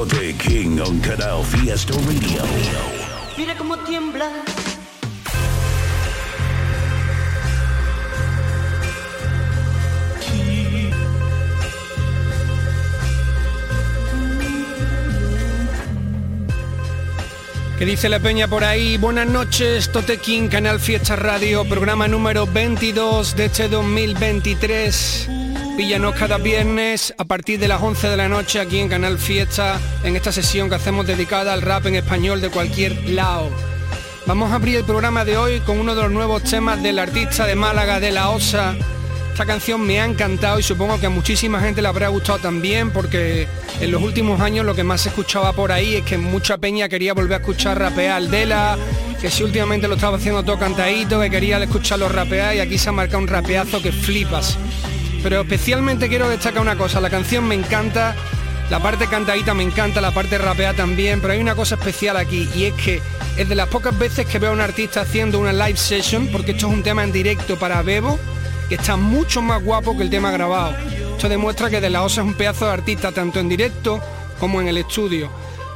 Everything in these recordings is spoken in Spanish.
Tote King on Canal Fiesta Radio. Mira cómo tiembla. ¿Qué dice la peña por ahí? Buenas noches, Totequín, Canal Fiesta Radio, programa número 22 de este 2023. Píllanos cada viernes a partir de las 11 de la noche aquí en Canal Fiesta, en esta sesión que hacemos dedicada al rap en español de cualquier lado. Vamos a abrir el programa de hoy con uno de los nuevos temas del artista de Málaga, de La Osa. Esta canción me ha encantado y supongo que a muchísima gente le habrá gustado también porque en los últimos años lo que más se escuchaba por ahí es que mucha peña quería volver a escuchar rapear Dela, que si últimamente lo estaba haciendo todo cantadito, que quería escucharlo rapear y aquí se ha marcado un rapeazo que flipas. Pero especialmente quiero destacar una cosa, la canción me encanta, la parte cantadita me encanta, la parte rapeada también, pero hay una cosa especial aquí y es que es de las pocas veces que veo a un artista haciendo una live session, porque esto es un tema en directo para Bebo, que está mucho más guapo que el tema grabado. Esto demuestra que De La Osa es un pedazo de artista tanto en directo como en el estudio.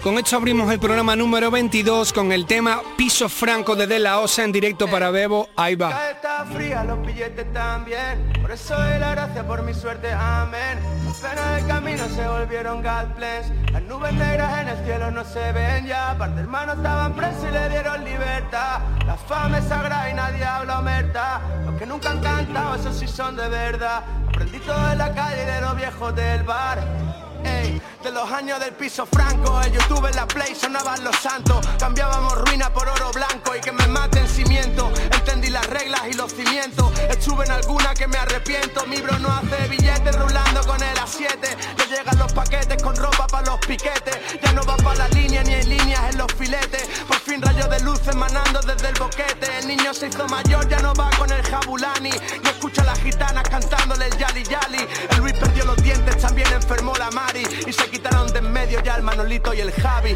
Con esto abrimos el programa número 22 con el tema Piso Franco de De La Osa en directo para Bebo. Ahí va. Está fría, los billetes también. Por eso doy la gracia por mi suerte, amén. Las penas del camino se volvieron Godbless. Las nubes negras en el cielo no se ven ya. Par de hermanos estaban presos y le dieron libertad. La fama es sagrada y nadie habla omerta. Los que nunca han cantado, esos sí son de verdad. Aprendí todo en la calle de los viejos del bar. De los años del piso franco, el YouTube en la play sonaban los santos. Cambiábamos ruina por oro blanco y que me maten cimiento. Entendí las reglas y los cimientos. Estuve en alguna que me arrepiento. Mi bro no hace billetes rulando con el A7. Le llegan los paquetes con ropa para los piquetes. Ya no va para la línea ni hay líneas en los filetes. Por fin rayos de luz emanando desde el boquete. El niño se hizo mayor, ya no va con el jabulani. No escucha a las gitanas cantándole el yali yali. El Luis perdió los dientes, también enfermó la Mari. Y se quitaron de en medio ya el Manolito y el Javi.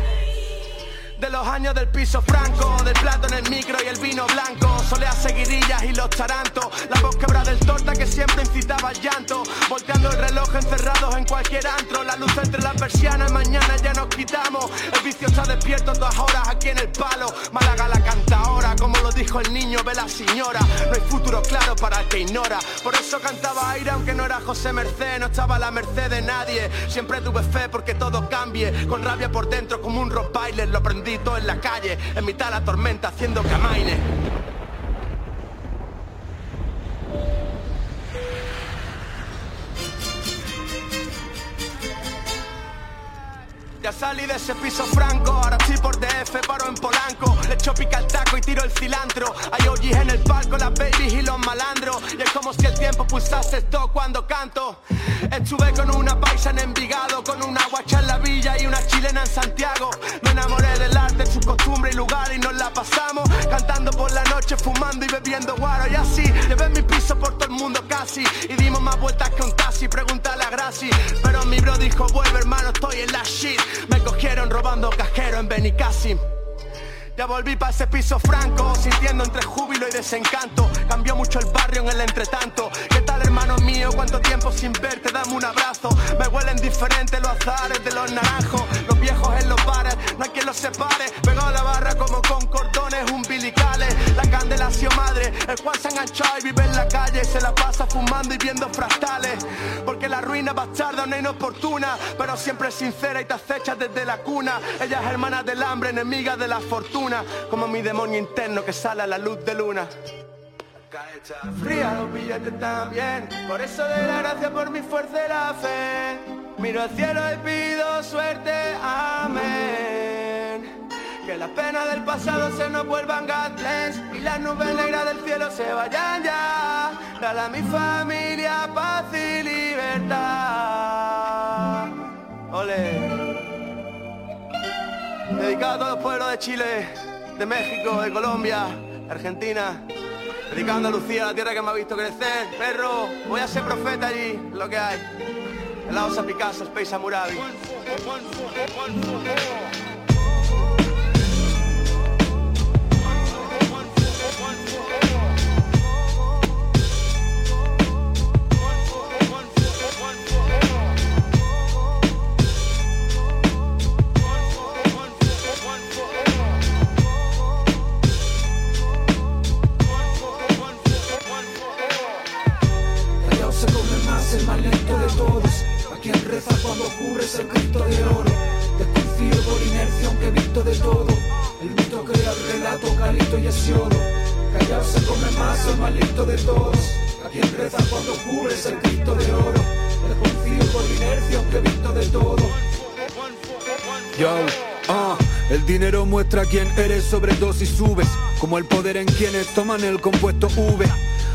De los años del piso franco, del plato en el micro y el vino blanco, soleas seguidillas y los tarantos, la voz quebrada del torta que siempre incitaba al llanto, volteando el reloj encerrados en cualquier antro, la luz entre las persianas, mañana ya nos quitamos, el vicio está despierto todas horas aquí en el palo, Málaga la canta ahora, como lo dijo el niño, ve la señora, no hay futuro claro para el que ignora, por eso cantaba aire aunque no era José Merced, no estaba a la merced de nadie, siempre tuve fe porque todo cambie, con rabia por dentro como un rock bailer, lo aprendí en la calle, en mitad la tormenta haciendo camaines. Ya salí de ese piso franco, ahora estoy por DF, paro en Polanco. Le echo pica el taco y tiro el cilantro. Hay OGs en el palco, las babies y los malandros tiempo pulsase esto cuando canto. Estuve con una paisa en Envigado Con una guacha en la villa y una chilena en Santiago. Me enamoré del arte, su costumbre y lugar Y nos la pasamos. Cantando por la noche Fumando y bebiendo guaro. Y así Llevé mi piso por todo el mundo casi. Y dimos más vueltas que un taxi, pregúntale a Graci. Pero mi bro dijo, vuelve hermano, estoy en la shit me cogieron robando cajero en Benicassim. Ya volví para ese piso franco, sintiendo entre júbilo y desencanto. Cambió mucho el barrio en el entretanto. ¿Qué tal, hermano mío? ¿Cuánto tiempo sin verte? Dame un abrazo. Me huelen diferentes los azares de los naranjos, los viejos en los bares. No hay quien los separe. Pegado a la barra como con cordones umbilicales. La candela madre. El cual se enganchó y vive en la calle. Se la pasa fumando y viendo fractales. Porque la ruina bastarda no es inoportuna, pero siempre sincera y te acecha desde la cuna. Ella es hermana del hambre, enemiga de la fortuna como mi demonio interno que sale a la luz de luna. Fría los billetes también, por eso de la gracia por mi fuerza y la fe. Miro al cielo y pido suerte, amén. Que las penas del pasado se nos vuelvan gatlens y las nubes negras del cielo se vayan ya. Dale a mi familia paz y libertad. Ole. Dedicado a todos los pueblos de Chile, de México, de Colombia, Argentina. Dedicando a Lucía, la tierra que me ha visto crecer. Perro, voy a ser profeta allí, lo que hay. El lado Picasso, Space Amurabi. Eres sobre dos y subes. Como el poder en quienes toman el compuesto V.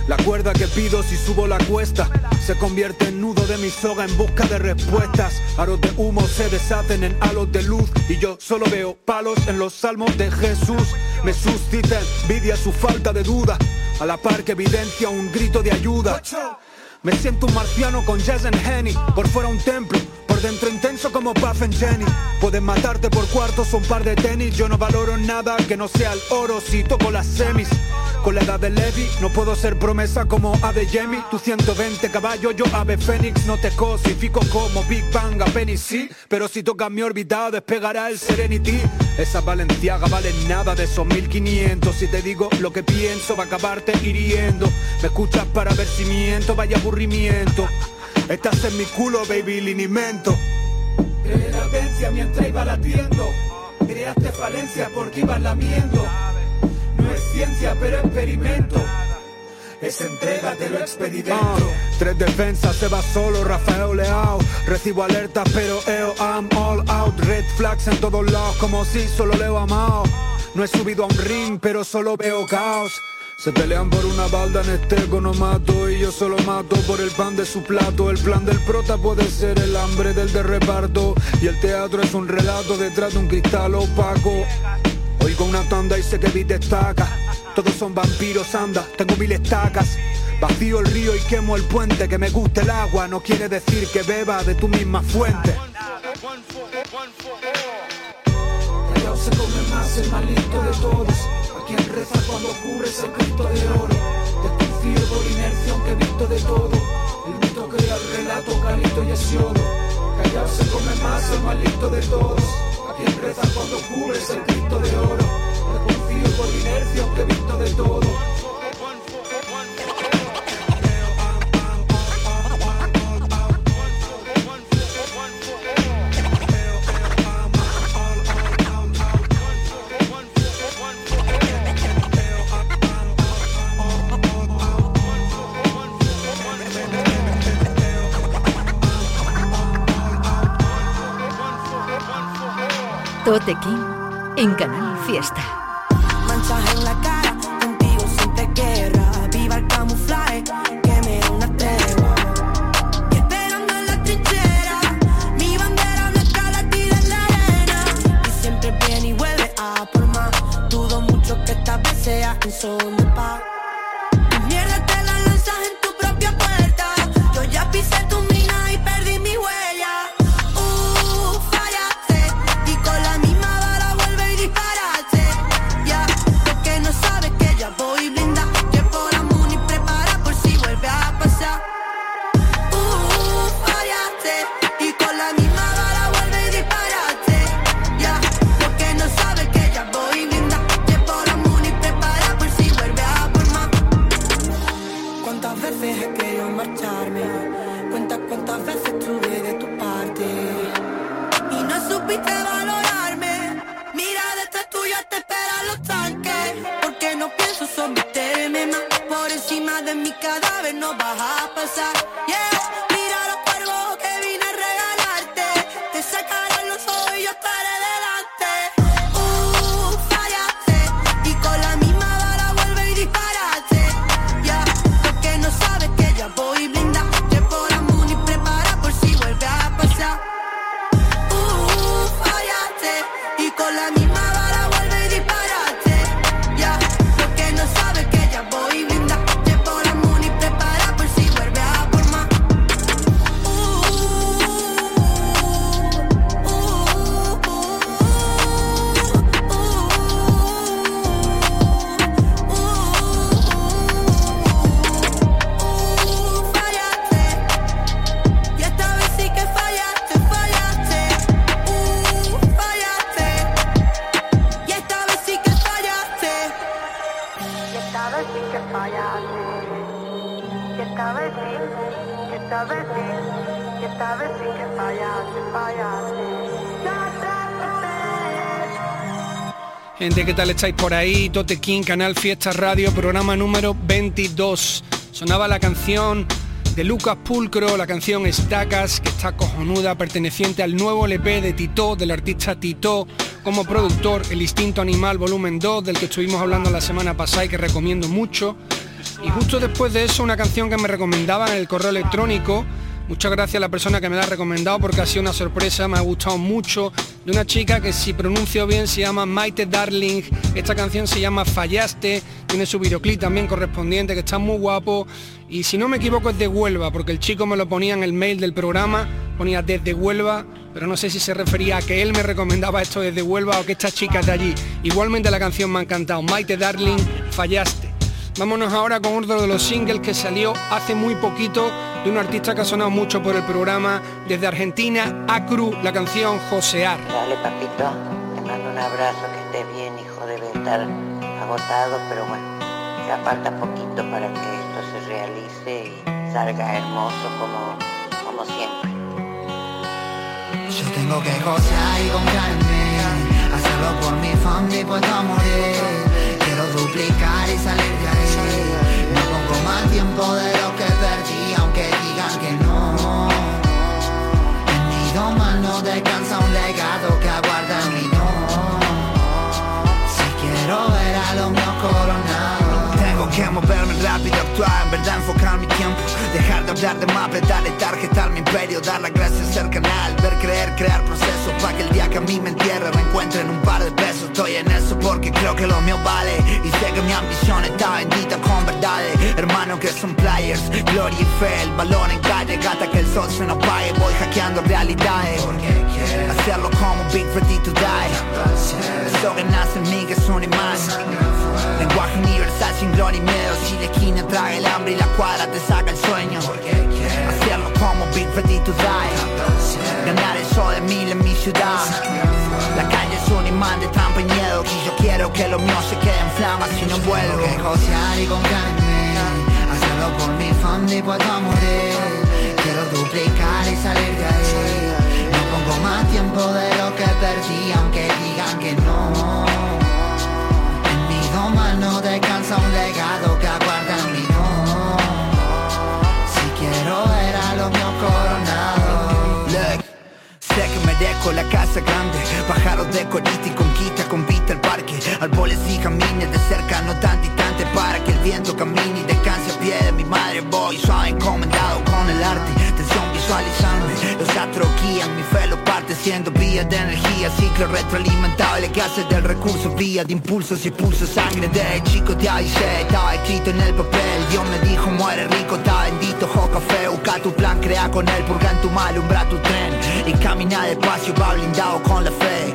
La cuerda que pido si subo la cuesta se convierte en nudo de mi soga en busca de respuestas. Aros de humo se deshacen en halos de luz y yo solo veo palos en los salmos de Jesús. Me suscita envidia su falta de duda, a la par que evidencia un grito de ayuda. Me siento un marciano con jazz en Henny, por fuera un templo, dentro intenso como Puff and Jenny. Pueden matarte por cuartos o un par de tenis, yo no valoro nada que no sea el oro si toco las semis. Con la edad de Levi no puedo ser promesa como Ade Jamie. Tu 120 caballos, yo Ave Fénix. No te cosifico como Big Bang a Penny, sí. Pero si tocas mi órbita, despegará el Serenity. Esa Valenciaga vale nada de esos 1500. Si te digo lo que pienso, va a acabarte hiriendo. Me escuchas para ver si miento, vaya aburrimiento. Estás en mi culo, baby, linimento. la mientras iba latiendo. Creaste falencia porque ibas lamiendo ciencia, pero experimento. Es entrega, te lo experimento. Ah, tres defensas, se va solo, Rafael Leao. Recibo alertas, pero EO, I'm all out. Red flags en todos lados, como si solo leo amado. No he subido a un ring, pero solo veo caos. Se pelean por una balda en este no mato y yo solo mato por el pan de su plato. El plan del prota puede ser el hambre del de reparto y el teatro es un relato detrás de un cristal opaco. Oigo una tanda y sé que vi destaca. Todos son vampiros, anda, tengo mil estacas. Vacío el río y quemo el puente. Que me guste el agua no quiere decir que beba de tu misma fuente. Callao se come más el más listo de todos. A quien reza cuando cubres el Cristo de oro. Desconfío por inercia aunque visto de todo. El mito crea el relato, calito y hesiodo. Callao se come más el más listo de todos. Quien reza cuando cubres el Cristo de oro. confío por inercia aunque visto de todo. Tote King en Canal Fiesta. ¿Qué tal estáis por ahí? Tote King, Canal Fiesta Radio, programa número 22. Sonaba la canción de Lucas Pulcro, la canción Estacas, que está cojonuda, perteneciente al nuevo LP de Tito, del artista Tito, como productor, El Instinto Animal Volumen 2, del que estuvimos hablando la semana pasada y que recomiendo mucho. Y justo después de eso, una canción que me recomendaban en el correo electrónico, Muchas gracias a la persona que me la ha recomendado porque ha sido una sorpresa, me ha gustado mucho. De una chica que si pronuncio bien se llama Maite Darling. Esta canción se llama Fallaste, tiene su videoclip también correspondiente que está muy guapo. Y si no me equivoco es de Huelva, porque el chico me lo ponía en el mail del programa, ponía desde Huelva, pero no sé si se refería a que él me recomendaba esto desde Huelva o que esta chica es de allí. Igualmente la canción me ha encantado. Maite Darling, Fallaste. Vámonos ahora con otro de los singles que salió hace muy poquito de un artista que ha sonado mucho por el programa desde Argentina, Acru, la canción Josear. Dale, papito, te mando un abrazo, que estés bien, hijo, debe estar agotado, pero bueno, ya falta poquito para que esto se realice y salga hermoso como, como siempre. Yo tengo que josear y comprarme, hacerlo por mi familia puesto a morir. Duplicar y salir de ahí. No pongo más tiempo de lo que perdí, aunque digan que no. En mi doma no descansa un legado que aguarda en mi no. Si quiero ver a los míos coronados. Tengo que moverme rápido, actuar, en verdad enfocar mi tiempo Dejar de hablar de map, darle tarjeta mi imperio Dar las gracias al canal, ver, creer, crear procesos para que el día que a mí me entierre reencuentren un par de pesos Estoy en eso porque creo que lo mío vale Y sé que mi ambición está bendita con verdades Hermanos que son players, gloria y fe El balón en calle, gata que el sol se nos pague Voy hackeando realidades Hacerlo como Big Ready to Die. Que es un imán. Lenguaje universal sin gloria y miedo. Si la esquina trae el hambre y la cuadra te saca el sueño. Hacerlo como Big Ready to Die. Ganar el sol de mil en mi ciudad. La calle es un imán de trampa y miedo. Y yo quiero que lo mío se quede en flamas si no vuelvo. Que y comprarme Hacerlo por mi familia puesto a morir. Quiero duplicar y salir de ahí más tiempo de lo que perdí Aunque digan que no. En mi doma no descansa un legado que aguarda en mi no Si quiero ver a los míos coronados. Look, sé que merezco la casa grande Pájaros de colita y conquista con vista al parque. Árboles y camines de cerca, no tan distante Para que el viento camine y descanse a pie de mi madre. Voy suave encomendado con el arte visualizarme Los astros guían, mi fe lo parte Siendo vías de energía, ciclo retroalimentable Que hace del recurso vía de impulsos y pulso sangre De chico te avisé, estaba escrito en el papel Dios me dijo muere rico, está bendito, jo café Busca tu plan, crea con él, purga en tu mal, umbra tu tren Y camina despacio, va blindado con la fe.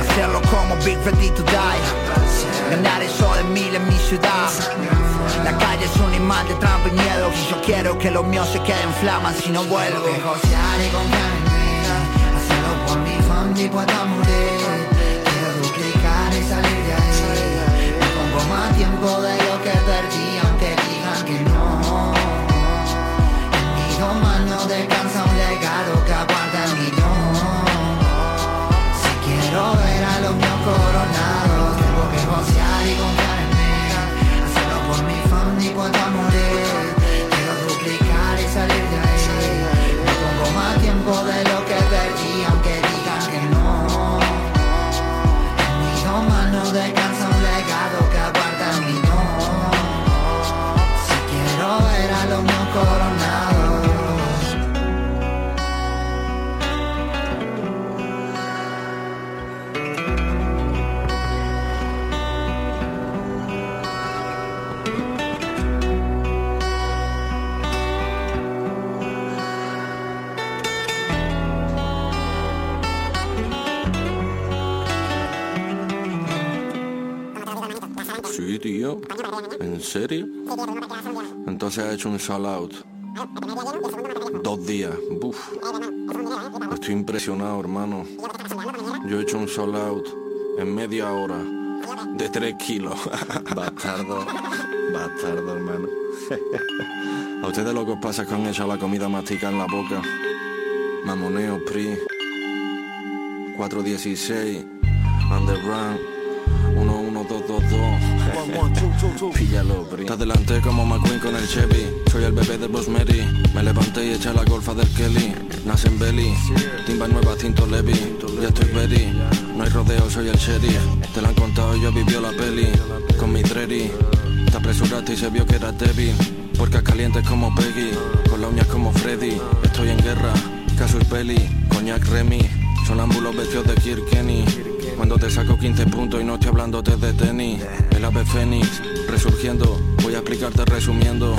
Hacerlo como Big Ready to Die Ganar eso de mil en mi ciudad La calle es un imán de trampa y miedo. Y yo quiero que lo mío se quede en flamas si no vuelvo. Josear y comprarme Hacerlo por mi familia puesto a morir. Quiero duplicar y salir de ahí. No pongo más tiempo de lo serio? Entonces ha hecho un sell out. Dos días. Buf. Estoy impresionado, hermano. Yo he hecho un sold out en media hora. De tres kilos. Bastardo. Bastardo, hermano. A ustedes lo que os pasa con ella la comida mastica en la boca. Mamoneo, PRI. 416. Underground. Píllalo, PRI. Te adelanté como McQueen con el Chevy. Soy el bebé de Boss. Me levanté y eché la golfa del Kelly. Nace en Belly. Timba nueva, cinto Levi. Ya estoy ready. No hay rodeo, soy el sheriff. Te lo han contado, yo vivió la peli. Con mi Dreddy. Te apresuraste y se vio que era débil. Porque caliente como Peggy, con la uñas como Freddy. Estoy en guerra, Casus Belli, Coñac Remy. Sonámbulos vestidos de Kirk Kenny. Cuando te saco 15 puntos y no estoy hablándote de tenis. El ave fénix, resurgiendo. Voy a explicarte resumiendo.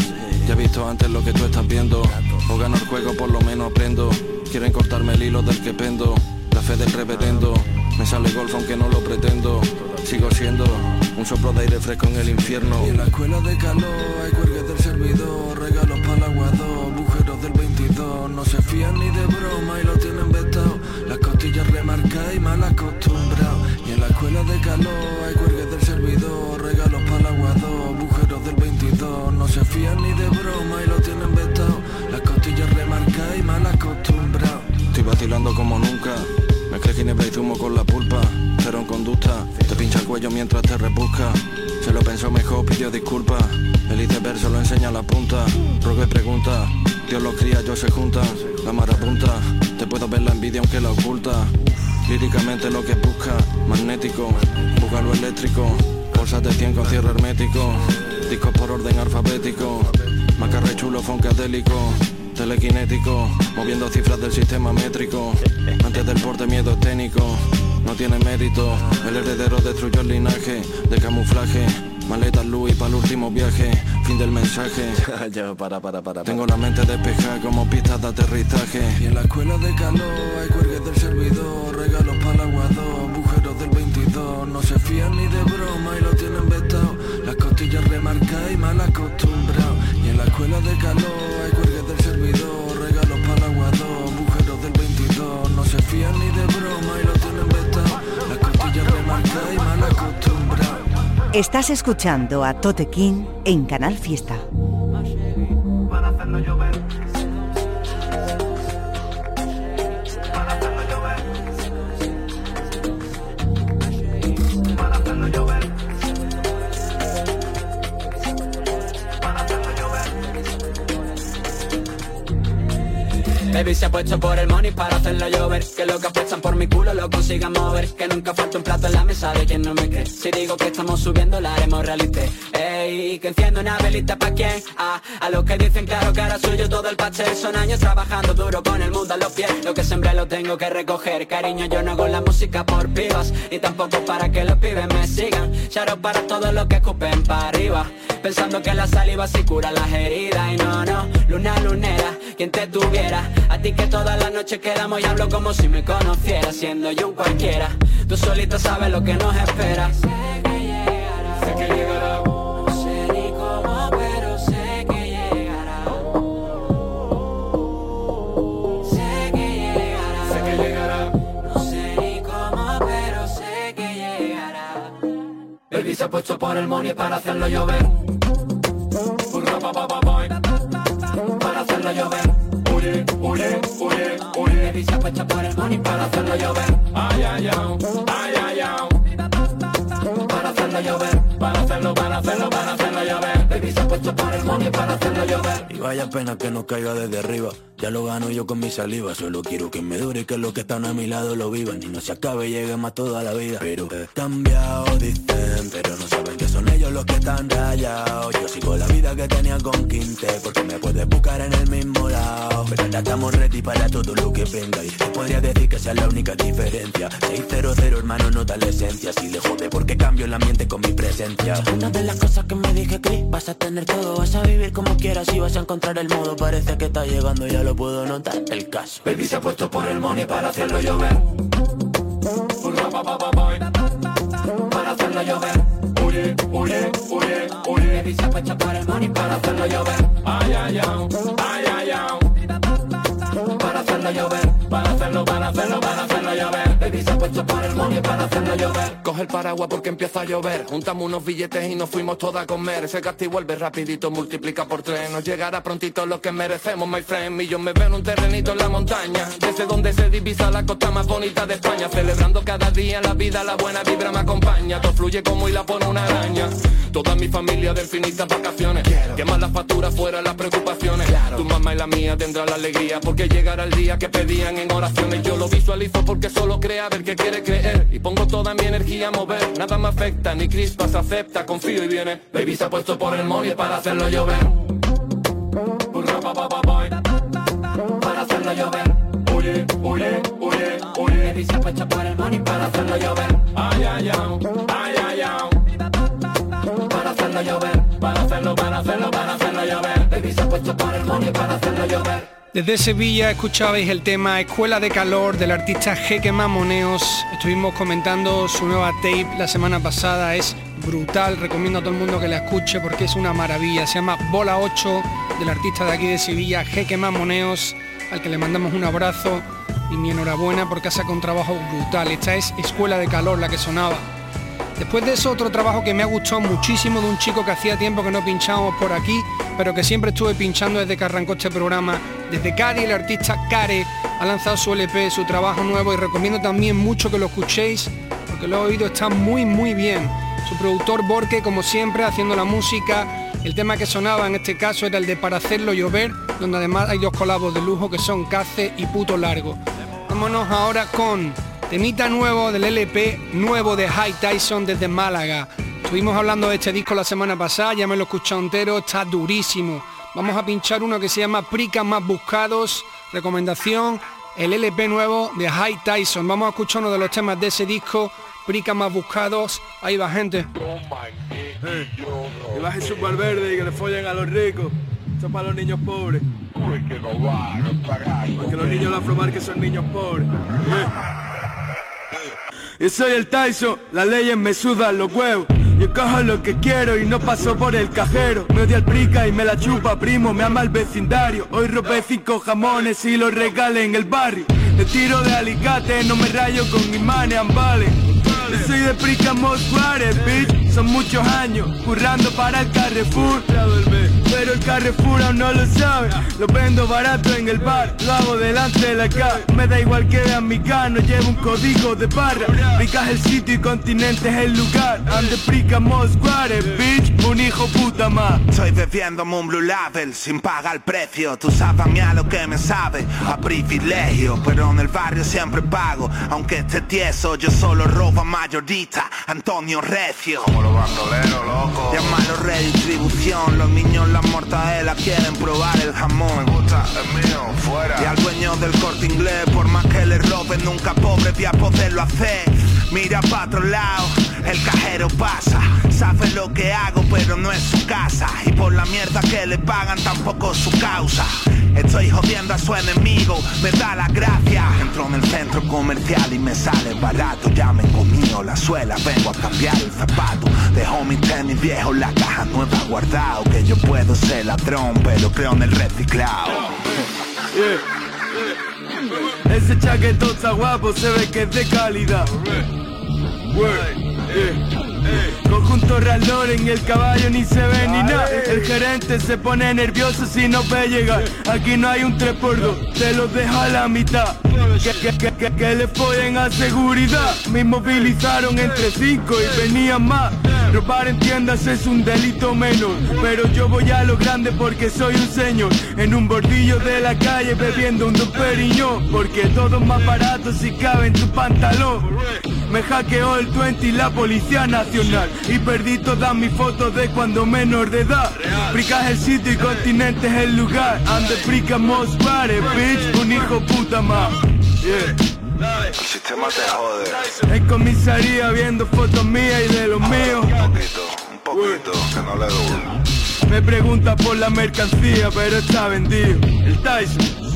Ya he visto antes lo que tú estás viendo. O gano el juego, por lo menos aprendo. Quieren cortarme el hilo del que pendo. La fe del reverendo. Me sale golf aunque no lo pretendo. Sigo siendo un soplo de aire fresco en el infierno. Y en la escuela de calor hay cuergues del servidor, regalos para el aguado, agujeros del 22. No se fían ni de broma y lo tienen vetado. Las costillas remarcadas y mal acostumbrado. Y en la escuela de calor hay mientras te rebusca. Se lo pensó mejor, pidió disculpas. El iceberg solo enseña la punta. Rogue y pregunta. Dios los cría, yo se juntan. La marabunta. Te puedo ver la envidia aunque la oculta. Líricamente lo que busca. Magnético. Búgalo eléctrico. Bolsas de 100 con cierre hermético. Discos por orden alfabético. Macarre chulo, foncadélico telequinético, moviendo cifras del sistema métrico. Antes del porte miedo escénico, no tiene mérito. El heredero destruyó el linaje de camuflaje. Maletas Louis para el último viaje, fin del mensaje. Yo, para, para, para, Tengo la mente despejada como pistas de aterrizaje. Y en la escuela de calor hay cuergues del servidor, regalos para el aguado, agujeros del 22. No se fían ni de broma y lo tienen vetado. Las costillas remarcadas y mal acostumbrado. Y en la escuela de calor hay Estás escuchando a Tote King en Canal Fiesta. Baby se ha puesto por el money para hacerlo llover. Que lo que apuestan por mi culo lo consigan mover. Que nunca falta un plato en la mesa de quien no me cree. Si digo que estamos subiendo la haremos realite Ey, que enciendo una velita pa' quién ah, A los que dicen claro que ahora suyo todo el pastel. Son años trabajando duro con el mundo a los pies. Lo que sembré lo tengo que recoger. Cariño yo no hago la música por pibas. Ni tampoco para que los pibes me sigan. Charo para todos los que escupen para arriba. Pensando que la saliva sí cura las heridas. Y no, no, luna lunera, quien te tuviera A ti que todas las noches quedamos y hablo como si me conociera Siendo yo un cualquiera, tú solita sabes lo que nos espera Sé que llegará, sé que llegará No sé ni cómo, pero sé que llegará Sé que llegará, sé que llegará No sé ni cómo, pero sé que llegará Baby se ha puesto por el money para hacerlo llover Para hacerlo llover Baby se ha puesto por el money para hacerlo llover. Ay, ay, ay, ay, ay, ay. Para hacerlo llover Para hacerlo, para hacerlo, para hacerlo llover. Baby se ha puesto por el money para hacerlo llover. Y vaya pena que no caiga desde arriba. Ya lo gano yo con mi saliva. Solo quiero que me dure, que los que están a mi lado lo vivan. Y no se acabe, llegue más toda la vida. Pero he cambiado, dicen. Pero no saben que son ellos los que están rayados. Yo sigo la vida que tenía con Quinte. Porque me puedes buscar en el mismo lado. Pero ya estamos ready para todo lo que venga. Y te podría decir que es la única diferencia. 600, hermano, nota la esencia. Si le jode, porque cambio el ambiente con mi presencia. Una de las cosas que me dije, Chris, vas a tener todo, vas a vivir como quieras y vas a encontrar el modo. Parece que está llegando, ya lo puedo notar. El caso. Baby se ha puesto por el money para hacerlo llover. Para hacerlo llover. Oye, oye, oye, oye Baby se ha puesto por el money para hacerlo llover. Ay, ay, ay, ay, ay. Para hacerlo llover Para hacerlo, para hacerlo, para hacerlo llover Ha puesto por el money para hacerlo llover. Coge el paraguas porque empieza a llover. Juntamos unos billetes y nos fuimos todos a comer. Ese gasto y vuelve rapidito, multiplica por tres. Nos llegará prontito lo que merecemos, my friend. Y yo me veo en un terrenito en la montaña. Desde donde se divisa la costa más bonita de España. Celebrando cada día la vida, la buena vibra me acompaña. Todo fluye como y la pone una araña. Toda mi familia de infinitas vacaciones. Que más las facturas fuera las preocupaciones. Tu mamá y la mía tendrán la alegría. Porque llegará el día que pedían en oraciones. Yo lo visualizo porque solo crea ver que quiere creer. Y pongo toda mi energía a mover. Nada me afecta, ni crispas acepta. Confío y viene. Baby se ha puesto por el money para hacerlo llover. Para hacerlo llover. Oye, oye, oye, oye. Baby se ha puesto por el money para hacerlo llover. Ay, ay, ay, ay, ay. Para hacerlo llover. Para hacerlo, para hacerlo, para hacerlo llover. Baby se ha puesto por el money para hacerlo llover. Desde Sevilla escuchabais el tema Escuela de Calor del artista Jeque Mamoneos. Estuvimos comentando su nueva tape la semana pasada. Es brutal, recomiendo a todo el mundo que la escuche porque es una maravilla. Se llama Bola 8 del artista de aquí de Sevilla, Jeque Mamoneos, al que le mandamos un abrazo y mi enhorabuena porque ha sacado un trabajo brutal. Esta es Escuela de Calor la que sonaba. Después de eso, otro trabajo que me ha gustado muchísimo de un chico que hacía tiempo que no pinchábamos por aquí, pero que siempre estuve pinchando desde que arrancó este programa. Desde Cari, el artista Care ha lanzado su LP, su trabajo nuevo y recomiendo también mucho que lo escuchéis, porque lo he oído, está muy muy bien. Su productor Borque, como siempre, haciendo la música. El tema que sonaba en este caso era el de Para hacerlo llover, donde además hay dos colabos de lujo que son Cace y Puto Largo. Vámonos ahora con Temita nuevo del LP nuevo de High Tyson desde Málaga. Estuvimos hablando de este disco la semana pasada, ya me lo he escuchado entero, está durísimo. Vamos a pinchar uno que se llama Prica más buscados. Recomendación, el LP nuevo de High Tyson. Vamos a escuchar uno de los temas de ese disco, Prica más buscados. Ahí va gente. Que baje su verde y que le follen a los ricos. Esto es para los niños pobres. Porque los niños de la que son niños pobres. Yo soy el Tyson, las leyes me sudan los huevos. Yo cojo lo que quiero y no paso por el cajero. Me odia el prica y me la chupa, primo, me ama el vecindario. Hoy robé cinco jamones y los regalé en el barrio. Le tiro de alicate, no me rayo con imanes, ambales. Yo soy de prica Juárez, bitch. Son muchos años currando para el Carrefour. Pero el Carrefour aún no lo sabe. Lo vendo barato en el bar, lo hago delante de la cara. Me da igual que vean mi no llevo un código de barra. Prica es el sitio y continente es el lugar. Ande prica Juárez, bitch. Un hijo puta más. Estoy bebiéndome un Blue Label sin pagar el precio. Tú sabes a mí a lo que me sabe, a privilegio. Pero en el barrio siempre pago, aunque esté tieso. Yo solo robo a mayorita, Antonio Recio. Como los bandoleros, loco. Llámalo redistribución, los niños la mortadela quieren probar el jamón. Me gusta el mío, fuera. Y al dueño del corte inglés, por más que le roben, nunca pobre voy a poderlo hacer. Mira pa' otro lado, el cajero pasa. Sabe lo que hago, pero no es su casa. Y por la mierda que le pagan, tampoco su causa. Estoy jodiendo a su enemigo, me da la gracia. Entro en el centro comercial y me sale barato. Ya me comido la suela, vengo a cambiar el zapato. Dejo mi tenis viejo, la caja nueva guardado. Que yo puedo ser ladrón, pero creo en el reciclado. Ese chaquetón está guapo, se ve que es de calidad. Conjunto Ralor en el caballo ni se ve ni nada. El gerente se pone nervioso si no ve llegar. Aquí no hay un 3x2, te lo dejo a la mitad. Que, que, que, que le follen a seguridad. Me inmovilizaron entre cinco y venían más. Robar en tiendas es un delito menor. Pero yo voy a lo grande porque soy un señor. En un bordillo de la calle bebiendo un Don Periñón Porque todo más barato si cabe en tu pantalón. Me hackeó el 20 y la Policía Nacional. Y perdí todas mis fotos de cuando menor de edad. Prica es el sitio y continente es el lugar. Ande prica most bitch, un hijo puta más el sistema te jode. En comisaría viendo fotos mías y de los míos. Un poquito, un poquito, que no le duele. Me pregunta por la mercancía, pero está vendido. El Tyson.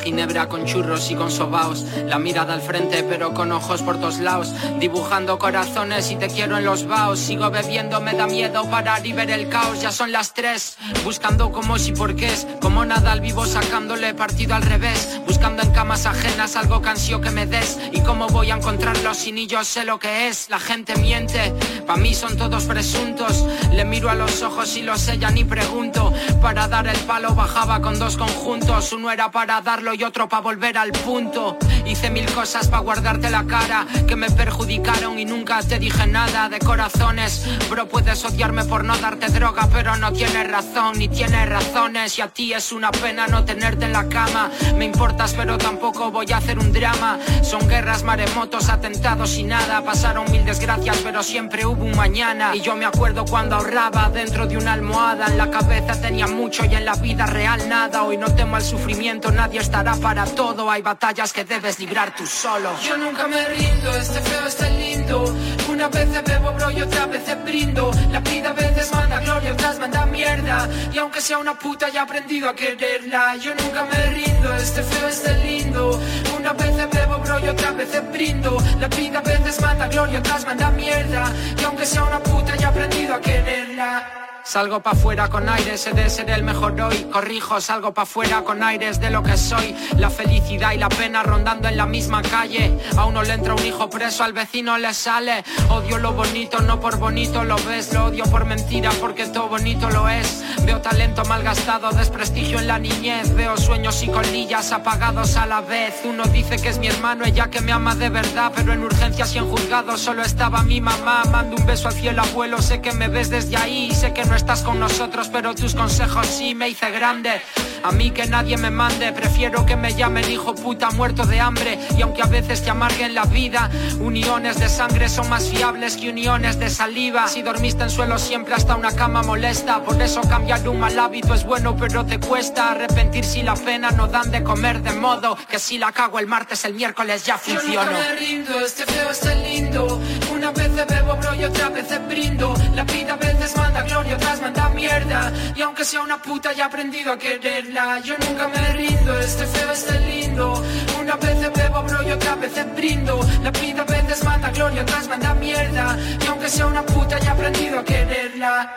Ginebra con churros y con sobaos. La mirada al frente pero con ojos por todos lados. Dibujando corazones y te quiero en los vaos Sigo bebiendo, me da miedo parar y ver el caos. Ya son las tres, buscando cómo si por qué es. Como nada al vivo sacándole partido al revés. Buscando en camas ajenas algo cansio que me des. Y cómo voy a encontrarlo si ni yo sé lo que es La gente miente, pa' mí son todos presuntos. Le miro a los ojos y lo sé ya ni pregunto. Para dar el palo bajaba con dos conjuntos. Uno era para darlo y otro para volver al punto. Hice mil cosas para guardarte la cara que me perjudicaron y nunca te dije nada de corazones. Bro, puedes odiarme por no darte droga, pero no tienes razón ni tienes razones. Y a ti es una pena no tenerte en la cama. Me importas, pero tampoco voy a hacer un drama. Son guerras, maremotos, atentados y nada. Pasaron mil desgracias, pero siempre hubo un mañana. Y yo me acuerdo cuando ahorraba dentro de una almohada. En la cabeza tenía mucho y en la vida real nada. Hoy no temo el sufrimiento nadie para todo. Hay batallas que debes librar tú solo. Yo nunca me rindo, este feo está lindo. Una vez bebo, bro, y otra vez brindo. La vida a veces manda gloria, otras manda mierda. Y aunque sea una puta, ya he aprendido a quererla. Yo nunca me rindo, este feo está lindo. Una vez bebo, bro, y otra vez brindo. La vida a veces manda gloria, otras manda mierda. Y aunque sea una puta, ya he aprendido a quererla. Salgo pa' fuera con aires de ser el mejor hoy. Corrijo, salgo pa' fuera con aires de lo que soy. La felicidad y la pena rondando en la misma calle. A uno le entra un hijo preso, al vecino le sale. Odio lo bonito, no por bonito lo ves. Lo odio por mentira, porque todo bonito lo es. Veo talento malgastado, desprestigio en la niñez. Veo sueños y colillas apagados a la vez. Uno dice que es mi hermano, ella que me ama de verdad. Pero en urgencias y en juzgados solo estaba mi mamá. Mando un beso al cielo, abuelo. Sé que me ves desde ahí, sé que no estás con nosotros, pero tus consejos sí me hice grande. A mí que nadie me mande, prefiero que me llamen hijo puta muerto de hambre. Y aunque a veces te amarguen la vida, uniones de sangre son más fiables que uniones de saliva. Si dormiste en suelo siempre hasta una cama molesta, por eso cambiar un mal hábito es bueno, pero te cuesta arrepentir si la pena no dan de comer de modo que si la cago el martes, el miércoles ya funciono. Yo me rindo, este feo está lindo. Una vez bebo, bro, y otra vez brindo. La vida a veces manda gloria, manda mierda. Y aunque sea una puta, ya he aprendido a querer yo nunca me rindo, este feo está lindo. Una vez bebo, bro, y otra vez brindo. La vida a veces manda gloria, otras manda mierda. Y aunque sea una puta, ya he aprendido a quererla.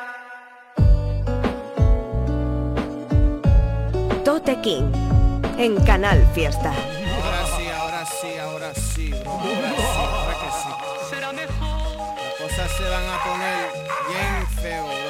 Tote King, en Canal Fiesta. Ahora sí, ahora sí, ahora sí, bro. Ahora sí, ahora que sí. Será mejor. Las cosas se van a poner bien feo,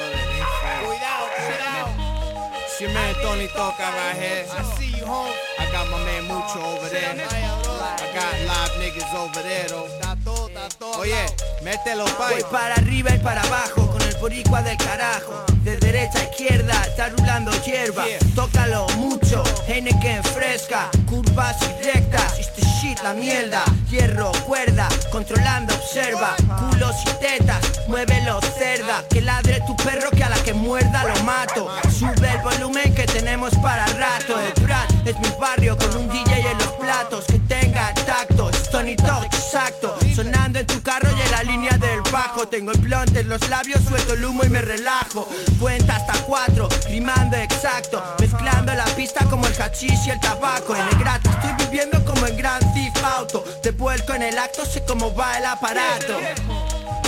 It's your man Tony Toca right here. I see you home. I got my man Mucho over there. I got live niggas over there though. Oye, mételo pa' Voy para arriba y para abajo boricua del carajo. De derecha a izquierda está rulando hierba. Tócalo mucho, Heineken fresca, curvas y rectas. Este shit la mierda, hierro, cuerda, controlando, observa. Culos y tetas, muévelo cerda. Que ladre tu perro que a la que muerda lo mato. Sube el volumen que tenemos para rato. El Prat es mi barrio con un DJ en los platos que tenga tacto. Tony Talk exacto, sonando en tu carro y en la línea del bajo. Tengo el blonde en los labios, suelto el humo y me relajo. Cuenta hasta cuatro, rimando exacto. Mezclando la pista como el hachís y el tabaco. En el grato estoy viviendo como en Grand Theft Auto. Te vuelco en el acto, sé cómo va el aparato.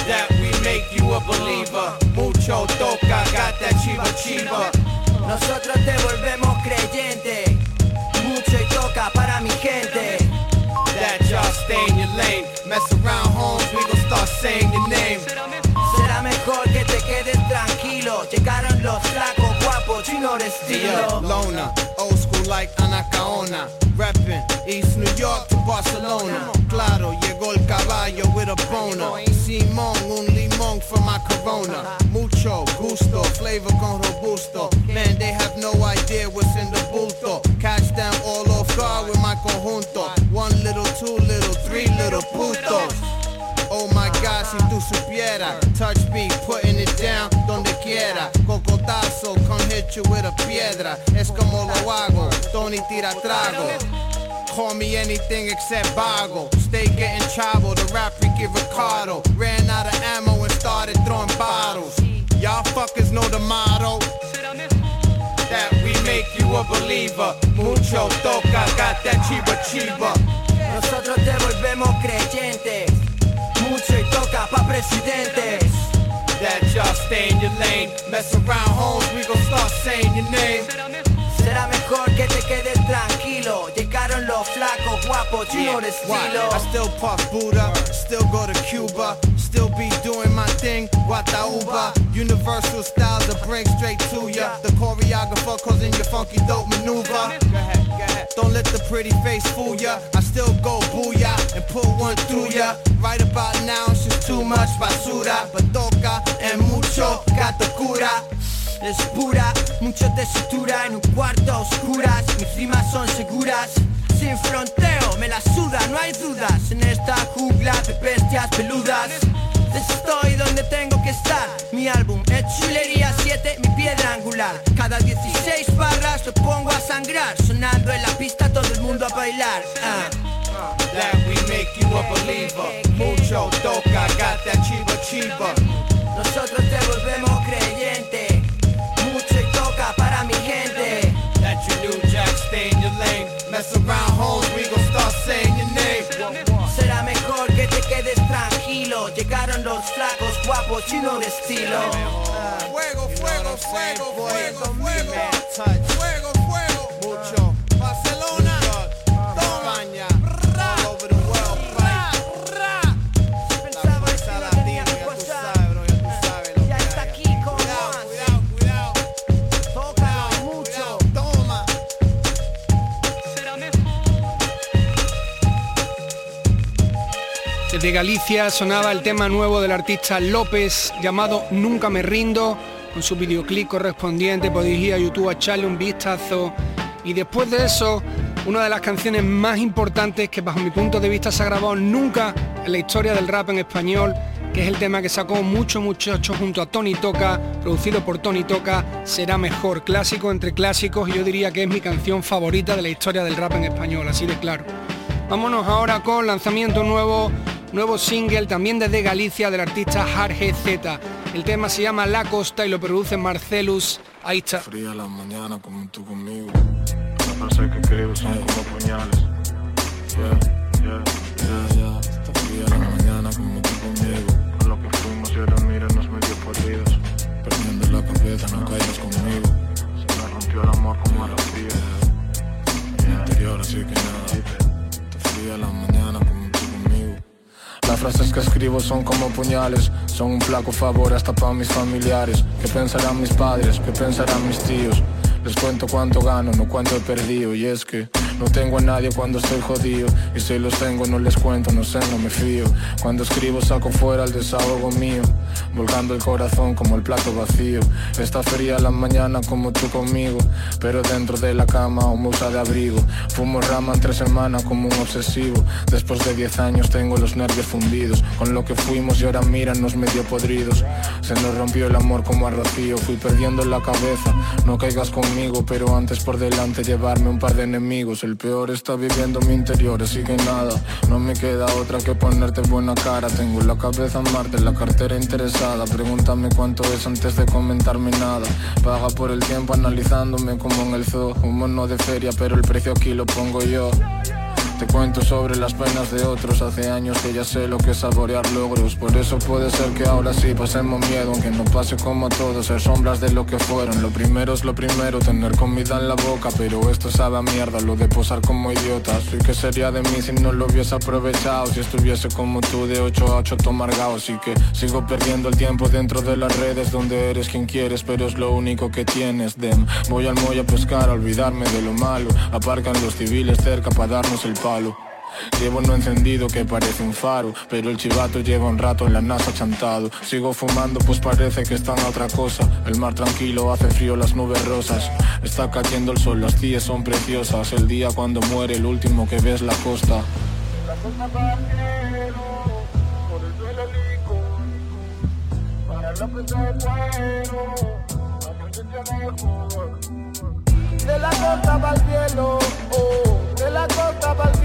That we make you a believer. Mucho toca, got that chiva chiva. Nosotros te volvemos creyente. Mucho y toca para mi gente. That y'all stay in your lane. Mess around, homes, we start saying your name. Será mejor que te quedes tranquilo. Llegaron los flacos guapos, chino de estilo. Lona, old school like Anacaona. Reppin' East New York to Barcelona. Claro, llegó el caballo with a boner. Simón, un limón for my corona. Mucho gusto, flavor con robusto. Man, they have no idea what's in the bulto. Catch them all off guard with my conjunto. One little, two little, three little putos. Oh my God, si tú Touch me, putting it down donde quiera. Cocotazo, come hit you with a piedra. Es como lo hago, Tony tira trago. Call me anything except vago Stay getting chavo, the rap Ricky Ricardo. Ran out of ammo and started throwing bottles. Y'all fuckers know the motto. That we make you a believer. Mucho toca, got that chiva chiva. Nosotros te volvemos creyentes. Mucho y toca pa' presidentes. That just stay in your lane. Mess around, homes, we gon' start saying your name. Será mejor que te quedes tranquilo. Llegaron los flacos, guapos, chino de estilo. I still puff Buddha, still go to Cuba, still be doing my thing. Guata Uba, universal styles that break straight to ya. The choreographer causing your funky dope maneuver. Don't let the pretty face fool ya. I still go booyah and put one through ya. Right about now, it's just too much basura. But toca en mucho, got the cura. Es pura, mucho tesitura en un cuarto a oscuras. Mis rimas son seguras. Sin fronteo, me la suda, no hay dudas. En esta jungla de bestias peludas. Estoy donde tengo que estar. Mi álbum es chulería 7, mi piedra angular. Cada 16 lo pongo a sangrar. Sonando en la pista, todo el mundo a bailar. ah. That we make you a believer. Mucho toca, got that chiva chiva. Nosotros te volvemos creyente. Mucho y toca para mi gente. That you new jack, stay in your lane. Mess around, homes, Llegaron los flacos, guapos, chino de estilo. Fuego, fuego, fuego, fuego. Fuego, fuego. Desde Galicia sonaba el tema nuevo del artista López llamado Nunca me rindo, con su videoclip correspondiente, podéis ir a YouTube a echarle un vistazo. Y después de eso, una de las canciones más importantes que bajo mi punto de vista se ha grabado nunca en la historia del rap en español, que es el tema que sacó Mucho Muchacho junto a Tony Toca, producido por Tony Toca, será mejor, clásico entre clásicos y yo diría que es mi canción favorita de la historia del rap en español, así de claro. Vámonos ahora con lanzamiento nuevo, nuevo single también desde Galicia del artista Hard GZ. El tema se llama La Costa y lo produce Marcelus. Ahí está. Fría la mañana como tú conmigo. Las frases que escribo son como puñales. Yeah, yeah, yeah, yeah. Está fría la mañana como tú conmigo. Con lo que fuimos y ahora míranos medio podridos. Perdiendo la cabeza, no caigas conmigo. Se me rompió el amor como a Mi interior, así que nada. Está fría la mañana como tú conmigo. Las frases que escribo son como puñales, son un flaco favor hasta para mis familiares. ¿Qué pensarán mis padres? ¿Qué pensarán mis tíos? Les cuento cuánto gano, no cuánto he perdido. Y es que no tengo a nadie cuando estoy jodido. Y si los tengo no les cuento, no sé, no me fío. Cuando escribo saco fuera el desahogo mío. Volcando el corazón como el plato vacío. Está fría la mañana como tú conmigo. Pero dentro de la cama o musa de abrigo. Fumo rama entre semanas como un obsesivo. Después de 10 años tengo los nervios fundidos. Con lo que fuimos y ahora míranos medio podridos. Se nos rompió el amor como a rocío. Fui perdiendo la cabeza. No caigas conmigo, pero antes por delante llevarme un par de enemigos. El peor está viviendo mi interior, así que nada. No me queda otra que ponerte buena cara. Tengo la cabeza en Marte, la cartera interesada. Pregúntame cuánto es antes de comentarme nada. Paga por el tiempo analizándome como en el zoo. Un mono de feria, pero el precio aquí lo pongo yo. Te cuento sobre las penas de otros. Hace años que ya sé lo que es saborear logros. Por eso puede ser que ahora sí pasemos miedo Aunque no pase como a todos. Ser sombras de lo que fueron. Lo primero es lo primero Tener comida en la boca. Pero esto sabe a mierda Lo de posar como idiotas ¿Y qué sería de mí si no lo hubiese aprovechado? Si estuviese como tú de 8 a 8 tomargao Así que sigo perdiendo el tiempo dentro de las redes Donde eres quien quieres Pero es lo único que tienes. Dem Voy al muelle a pescar A olvidarme de lo malo. Aparcan los civiles cerca para darnos el Llevo no encendido que parece un faro Pero el chivato lleva un rato en la NASA chantado. Sigo fumando pues parece que están a otra cosa. El mar tranquilo hace frío las nubes rosas. Está cayendo el sol, las tías son preciosas. El día cuando muere el último que ves la costa. De la costa para el cielo, oh, de la costa para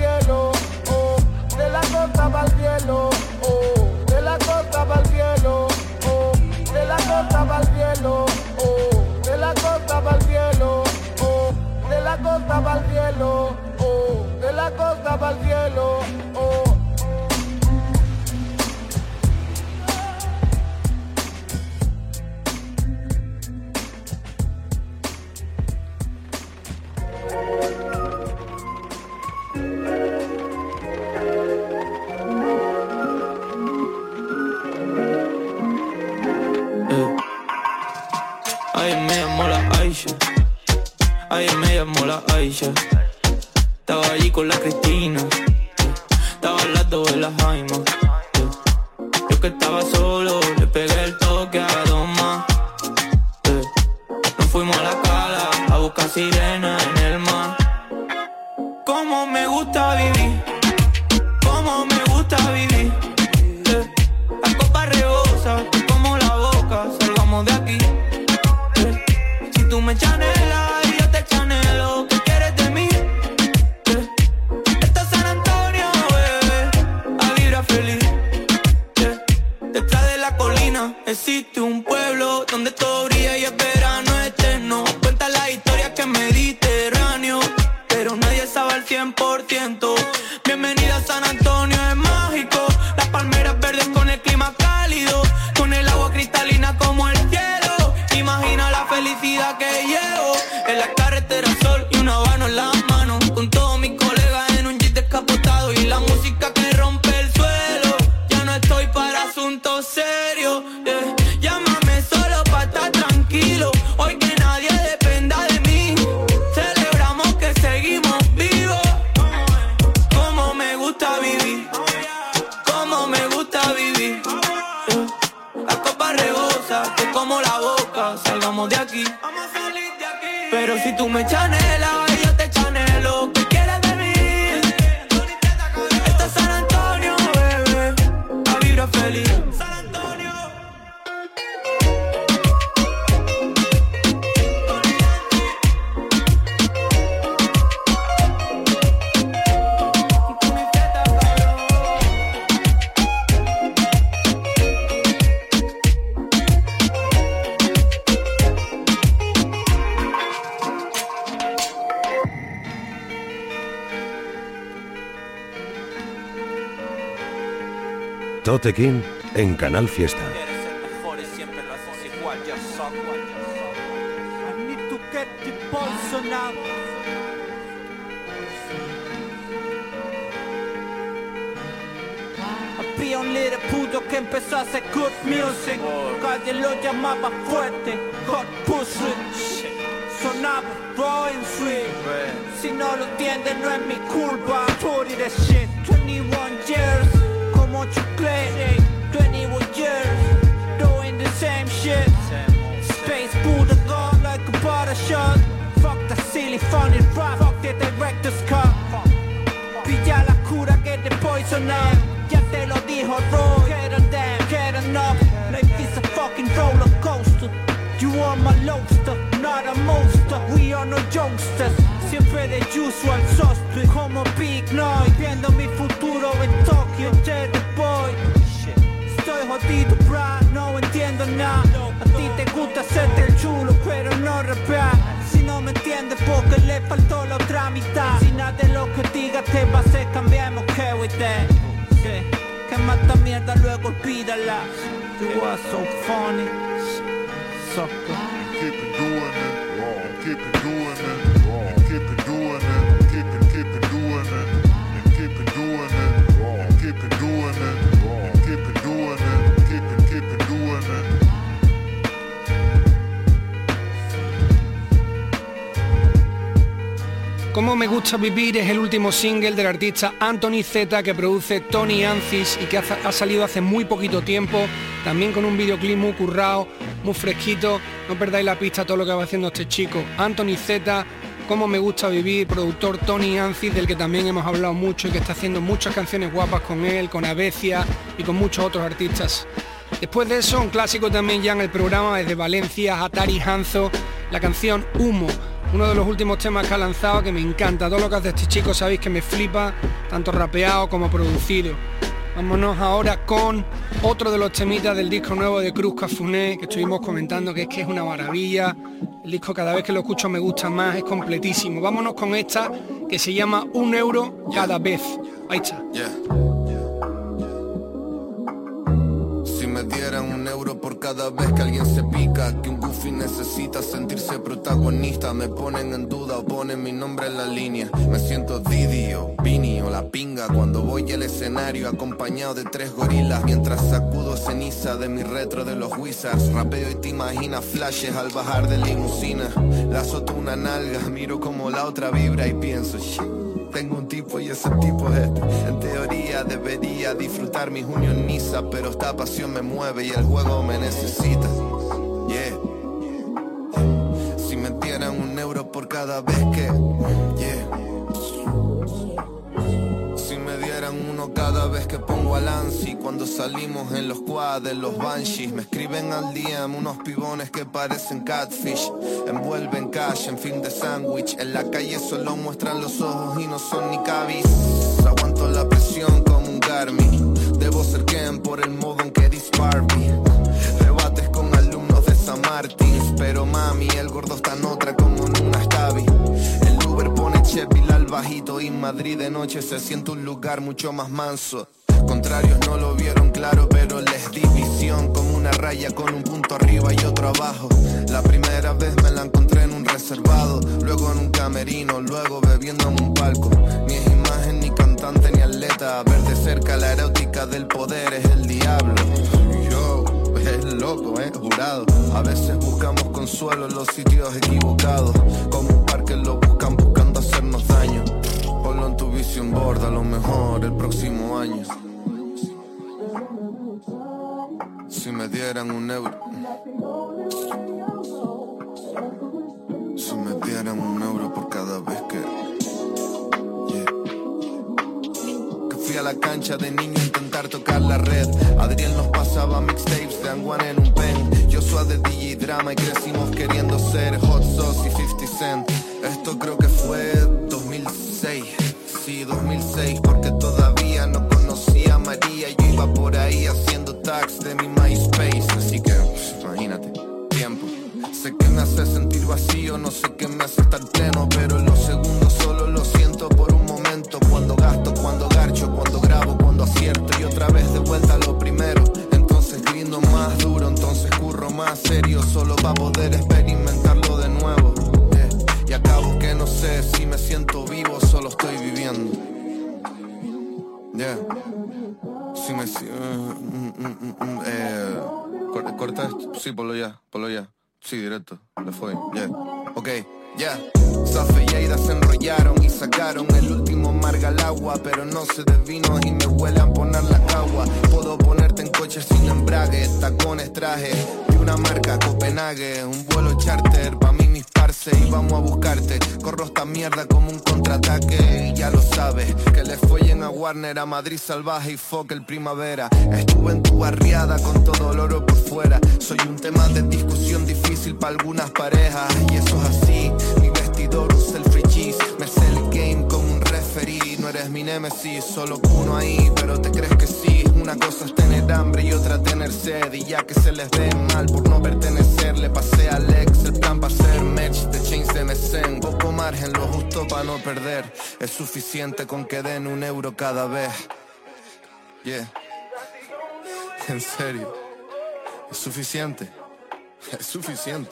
Tote King en Canal Fiesta. Un puto que empezó a hacer good music. Lo llamaba fuerte, Sonaba and sweet. Si no lo entiendes no es mi culpa. Put it shit 21 years want you clear 21 years Doing the same shit. Space Buddha gone like a butter shot. Fuck the silly funny rap Fuck the director's cut. Pilla la cura que te poison up Ya te lo dijo Roy. Get on down, get enough Life is a fucking roller coaster. You are my lobster, not a monster. We are no youngsters. Siempre de usual suspect Como Big Noise faltó la otra mitad Si nada de lo que diga te va a hacer cambiamos que with that Que mata mierda? Luego olvídala. You are so funny. Sucker Keep it doing it. Wrong Keep it Como me gusta vivir es el último single del artista Anthony Z que produce Tony Ancis y que ha, salido hace muy poquito tiempo, también con un videoclip muy currado, muy fresquito. No perdáis la pista a todo lo que va haciendo este chico. Anthony Z, como me gusta vivir, productor Tony Ancis, del que también hemos hablado mucho y que está haciendo muchas canciones guapas con él, con Avecia y con muchos otros artistas. Después de eso, un clásico también ya en el programa desde Valencia, Atari Hanzo, la canción Humo uno de los últimos temas que ha lanzado que me encanta. Todo lo que hace este chico sabéis que me flipa, tanto rapeado como producido. Vámonos ahora con otro de los temitas del disco nuevo de Cruz Cafuné, que estuvimos comentando que es que es una maravilla. El disco cada vez que lo escucho me gusta más, es completísimo. Vámonos con esta que se llama Un euro cada vez. Ahí está. Cada vez que alguien se pica, que un goofy necesita sentirse protagonista, me ponen en duda o ponen mi nombre en la línea. Me siento Didi o Vini o la pinga cuando voy al escenario acompañado de tres gorilas mientras sacudo ceniza de mi retro de los Wizards. Rapeo y te imaginas flashes al bajar de limusina. La azoto una nalga, miro como la otra vibra y pienso, "Shit, tengo un tipo y ese tipo es este. En teoría debería disfrutar mi junio Niza, pero esta pasión me mueve y el juego me necesita. Yeah. Si me dieran un euro por cada vez que. Yeah. Cada vez que pongo al ANSI Cuando salimos en los quads, los banshees Me escriben al DM unos pibones que parecen catfish. Envuelven cash en fin de sándwich. En la calle solo muestran los ojos y no son ni cabis. Aguanto la presión como un Garmin. Debo ser Ken por el modo en que dice Barbie Rebates con alumnos de San Martín. Pero mami, el gordo está en otra como en una El Sheffield al bajito y Madrid de noche se siente un lugar mucho más manso. Contrarios no lo vieron claro, pero les di visión como una raya con un punto arriba y otro abajo. La primera vez me la encontré en un reservado, luego en un camerino, luego bebiendo en un palco. Ni es imagen, ni cantante, ni atleta. Ver de cerca la erótica del poder es el diablo. Yo, es loco, eh, jurado. A veces buscamos consuelo en los sitios equivocados. Como un parque lo buscan buscando hacernos daño. Ponlo en tu vision board, a lo mejor el próximo año. Si me dieran un euro. Si me dieran un euro por cada vez que. Que fui a la cancha de niño a intentar tocar la red. Adriel nos pasaba mixtapes de Anguan en un pen. Yo soy de DJ Drama y crecimos queriendo ser Hot Sauce y 50 Cent. Esto creo que fue 2006. Sí, 2006, porque todavía no conocía a María. Yo iba por ahí haciendo tags de mi MySpace. Así que, pues, imagínate, tiempo. Sé que me hace sentir vacío, no sé qué me hace estar pleno, pero en los segundos solo lo siento por un momento. Cuando gasto, cuando garcho, cuando grabo, cuando acierto y otra vez de vuelta lo primero. Entonces grindo más duro, entonces curro más serio, solo para poder experimentarlo si me siento vivo, solo estoy viviendo. Yeah. Si me si- eh, mm, mm, mm, eh, cor- corta esto, sí, ponlo ya, ponlo ya. Sí, directo, le fue, yeah. Ok, ya. Safe y Aida se enrollaron y sacaron el último marga al agua, pero no se desvino y me huele a poner la cagua. Puedo ponerte en coche sin embrague, tacones, traje una marca Copenhague, un vuelo charter pa' mí mis parce y vamos a buscarte. Corro esta mierda como un contraataque y ya lo sabes que le follen a Warner, a Madrid salvaje y fuck el primavera. Estuve en tu barriada con todo el oro por fuera. Soy un tema de discusión difícil para algunas parejas y eso es así. Mi vestidor un selfie cheese, me sé el game como un referee. No eres mi nemesis, solo uno ahí, pero te crees que sí. Una cosa es tener hambre y otra tener sed y ya que se les ve mal por no pertenecer, le pasé al ex el plan para hacer match de chains de Mesen. Poco margen, lo justo para no perder. Es suficiente con que den un euro cada vez. Yeah. En serio. Es suficiente. Es suficiente.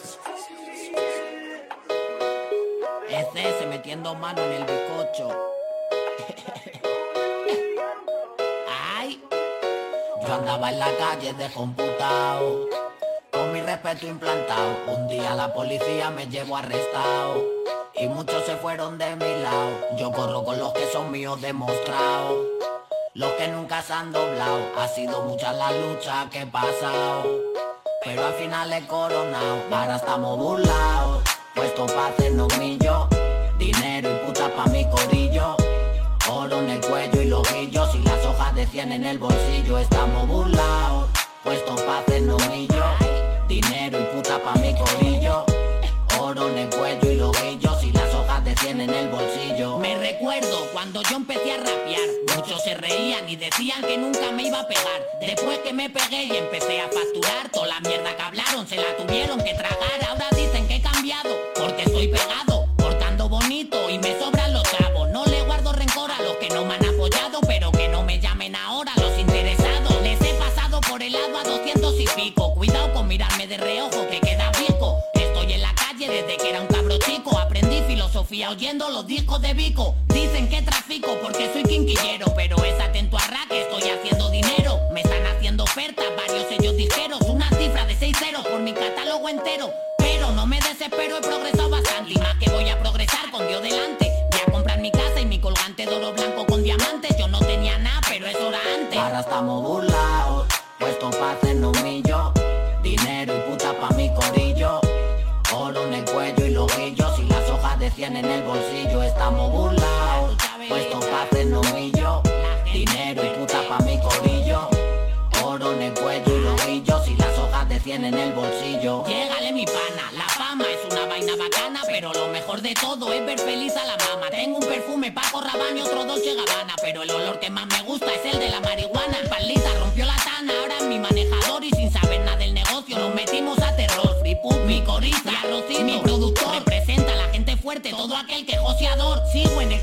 Es ese metiendo mano en el bizcocho. yo andaba en la calle descomputado, con mi respeto implantado. Un día la policía me llevó arrestado y muchos se fueron de mi lado. Yo corro con los que son míos demostrados, los que nunca se han doblado. Ha sido mucha la lucha que he pasado, pero al final he coronado. Ahora estamos burlados, puesto pa' hacernos millo, dinero y puta pa' mi corillo. Oro en el cuello y los hillos y las hojas de cien en el bolsillo. Estamos burlados, puesto pa' hacernos millo. Dinero y puta pa' mi colillo. Oro en el cuello y los hillos y las hojas de cien en el bolsillo. Me recuerdo cuando yo empecé a rapear. Muchos se reían y decían que nunca me iba a pegar. Después que me pegué y empecé a facturar, toda la mierda que hablaron se la tuvieron que tragar. Ahora dicen que he cambiado, porque estoy pegado, cortando bonito y me sobra. Sofía oyendo los discos de Vico. Dicen que trafico porque soy quinquillero, pero es atento a rack, estoy haciendo dinero. Me están haciendo ofertas, varios sellos ligeros, una cifra de 6 ceros por mi catálogo entero. Pero no me desespero, he progresado bastante y más que voy a progresar con Dios delante. Voy a comprar mi casa y mi colgante de oro blanco con diamantes. Yo no tenía nada, pero es hora antes. Ahora estamos burlados, puesto para hacernos millón. en el bolsillo, estamos burlados. Puesto pa' no y yo. Dinero y puta pa' mi corillo. Oro en el cuello y lomillos y las hojas de cien en el bolsillo. Llegale mi pana, la fama es una vaina bacana, pero lo mejor de todo es ver feliz a la mama. Tengo un perfume Paco Rabanne y otro Dolce Gabbana, pero el olor que más me gusta es el de negociador, sigo en el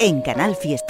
En Canal Fiesta.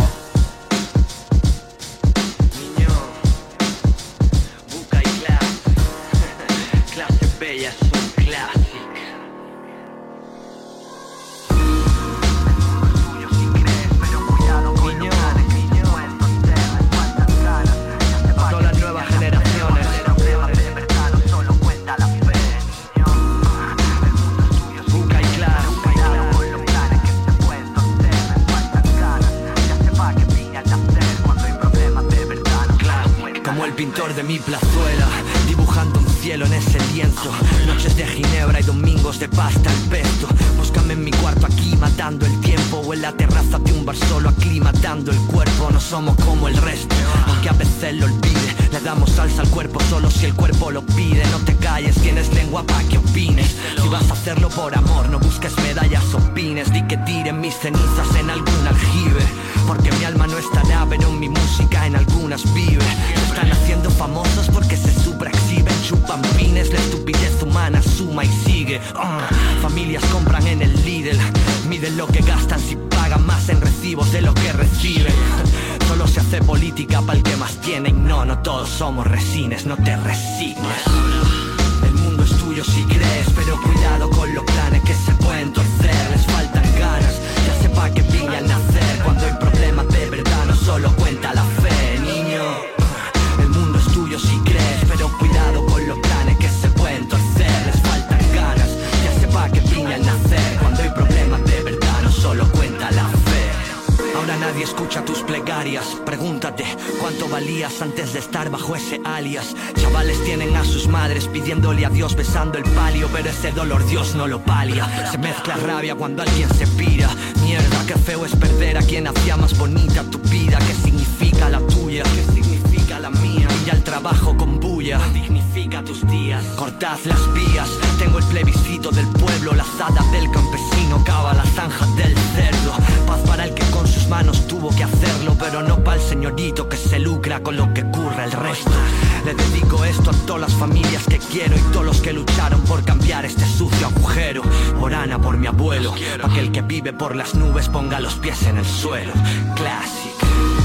pero ese dolor Dios no lo palia. Se mezcla rabia cuando alguien se pira. Mierda, qué feo es perder a quien hacía más bonita tu vida. ¿Qué significa la tuya? ¿Qué significa? Voy al trabajo con bulla, dignifica tus días. Cortad las vías, tengo el plebiscito del pueblo, la azada del campesino, cava las zanjas del cerdo. Paz para el que con sus manos tuvo que hacerlo, pero no para el señorito que se lucra con lo que curra el resto. Le dedico esto a todas las familias que quiero y todos los que lucharon por cambiar este sucio agujero. Orana por mi abuelo, para que el que vive por las nubes ponga los pies en el suelo. Clásico.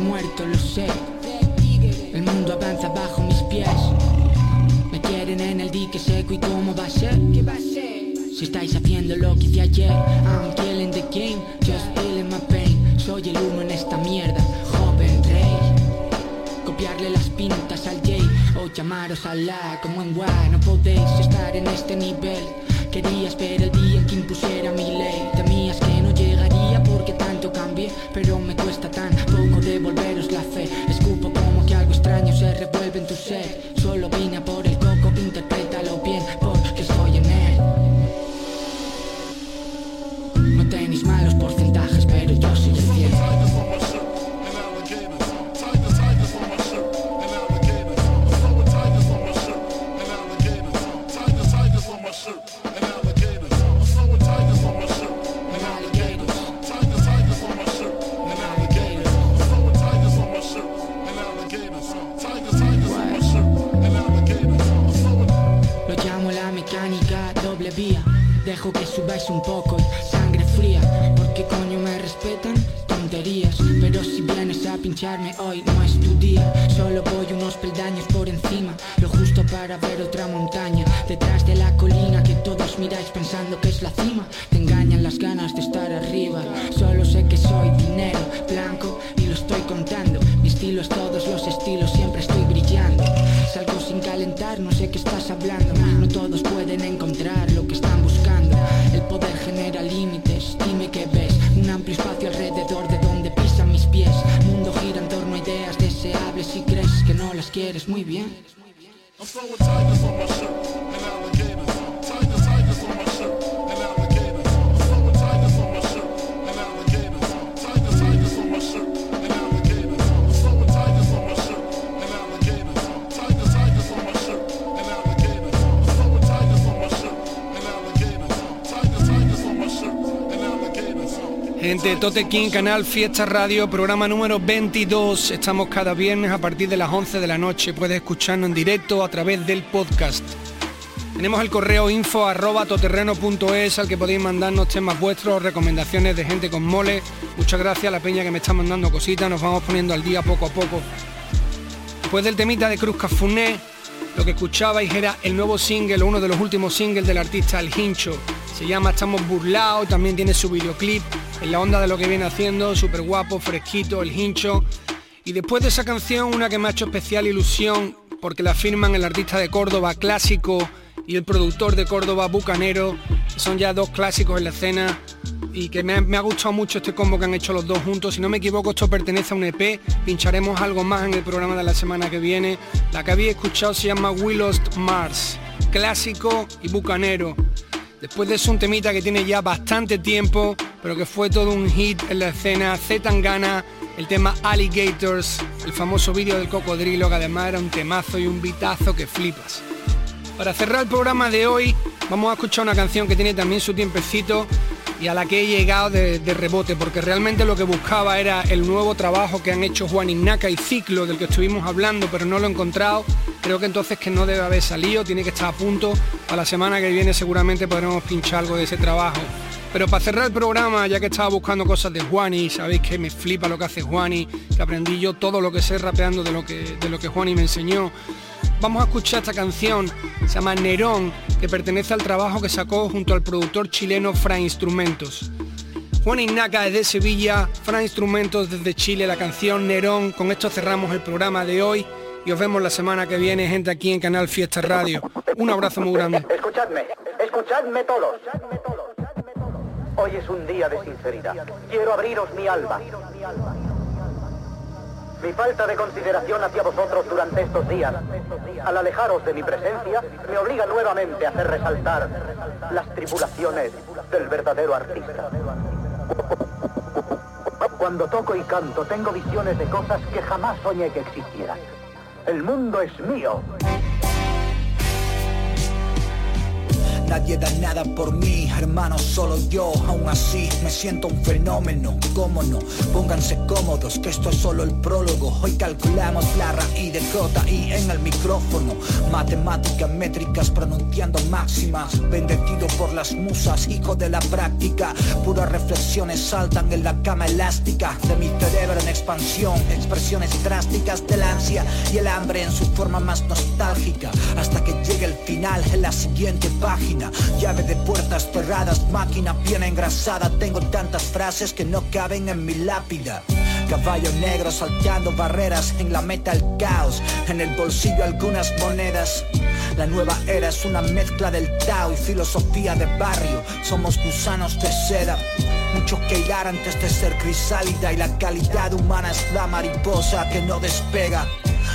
Muerto, lo sé. El mundo avanza bajo mis pies. Me quieren en el dique seco y cómo va a ser. Si estáis haciendo lo que hice ayer, I'm killing the game, just feeling my pain. Soy el uno en esta mierda, joven rey. Copiarle las pintas al Jay o llamaros a la como en WA. No podéis estar en este nivel. Querías ver el día en que impusiera mi ley. Temías que no llegaría porque tanto cambié, pero me cuesta tan devolveros la fe. Escupo como que algo extraño se revuelve en tu ser. Subáis un poco sangre fría. Porque coño me respetan tonterías. Pero si vienes a pincharme hoy no es tu día. Solo voy unos peldaños por encima. Lo justo para ver otra montaña. Detrás de la colina que todos miráis pensando que es la cima. Te engañan las ganas de estar arriba. Solo sé que soy dinero blanco y lo estoy contando. Mi estilo es todos los estilos, siempre estoy brillando. Salgo sin calentar, no sé qué estás hablando. No todos pueden encontrar lo que están buscando. Poder genera límites, dime qué ves. Un amplio espacio alrededor de donde pisan mis pies. Mundo gira en torno a ideas deseables y crees que no las quieres muy bien. Gente, Tote King, canal Fiesta Radio, programa número 22. Estamos cada viernes a partir de las 11 de la noche. Puedes escucharnos en directo a través del podcast. Tenemos el correo info arroba toterreno.es al que podéis mandarnos temas vuestros, recomendaciones de gente con mole. Muchas gracias a la peña que me está mandando cositas, nos vamos poniendo al día poco a poco. Después del temita de Cruz Cafuné, lo que escuchabais era el nuevo single, uno de los últimos singles del artista El Hincho. Se llama Estamos Burlados, también tiene su videoclip en la onda de lo que viene haciendo, súper guapo, fresquito, El Hincho. Y después de esa canción, una que me ha hecho especial ilusión, porque la firman el artista de Córdoba Clásico y el productor de Córdoba Bucanero, son ya dos clásicos en la escena y que me ha, gustado mucho este combo que han hecho los dos juntos. Si no me equivoco, esto pertenece a un EP. Pincharemos algo más en el programa de la semana que viene. La que habéis escuchado se llama We Lost Mars, clásico y bucanero. Después de eso un temita que tiene ya bastante tiempo, pero que fue todo un hit en la escena, Z Tangana, el tema Alligators, el famoso vídeo del cocodrilo, que además era un temazo y un bitazo que flipas. Para cerrar el programa de hoy, vamos a escuchar una canción que tiene también su tiempecito, y a la que he llegado de, rebote, porque realmente lo que buscaba era el nuevo trabajo que han hecho Juan Ignaca y Ciclo, del que estuvimos hablando, pero no lo he encontrado. Creo que entonces que no debe haber salido, tiene que estar a punto. A la semana que viene seguramente podremos pinchar algo de ese trabajo. Pero para cerrar el programa, ya que estaba buscando cosas de Juani, sabéis que me flipa lo que hace Juani, que aprendí yo todo lo que sé rapeando de lo que, de lo que Juani me enseñó. Vamos a escuchar esta canción, se llama Nerón, que pertenece al trabajo que sacó junto al productor chileno Fra Instrumentos. Juan Ignaca desde Sevilla, Fra Instrumentos desde Chile, la canción Nerón. Con esto cerramos el programa de hoy y os vemos la semana que viene, gente, aquí en Canal Fiesta Radio. Un abrazo muy grande. Escuchadme, escuchadme todos. Hoy es un día de sinceridad. Quiero abriros mi alma. Mi falta de consideración hacia vosotros durante estos días, al alejaros de mi presencia, me obliga nuevamente a hacer resaltar las tribulaciones del verdadero artista. Cuando toco y canto, tengo visiones de cosas que jamás soñé que existieran. El mundo es mío. Nadie da nada por mí, hermano, solo yo. Aún así me siento un fenómeno, cómo no. Pónganse cómodos, que esto es solo el prólogo. Hoy calculamos la raíz de J y en el micrófono. Matemáticas métricas pronunciando máximas. Bendecido por las musas, hijo de la práctica. Puras reflexiones saltan en la cama elástica de mi cerebro en expansión. Expresiones drásticas del ansia y el hambre en su forma más nostálgica. Hasta que llegue el final en la siguiente página. Llave de puertas cerradas, máquina bien engrasada. Tengo tantas frases que no caben en mi lápida. Caballo negro salteando barreras en la meta el caos. En el bolsillo algunas monedas. La nueva era es una mezcla del Tao y filosofía de barrio. Somos gusanos de seda. Mucho que hilar antes de ser crisálida y la calidad humana es la mariposa que no despega.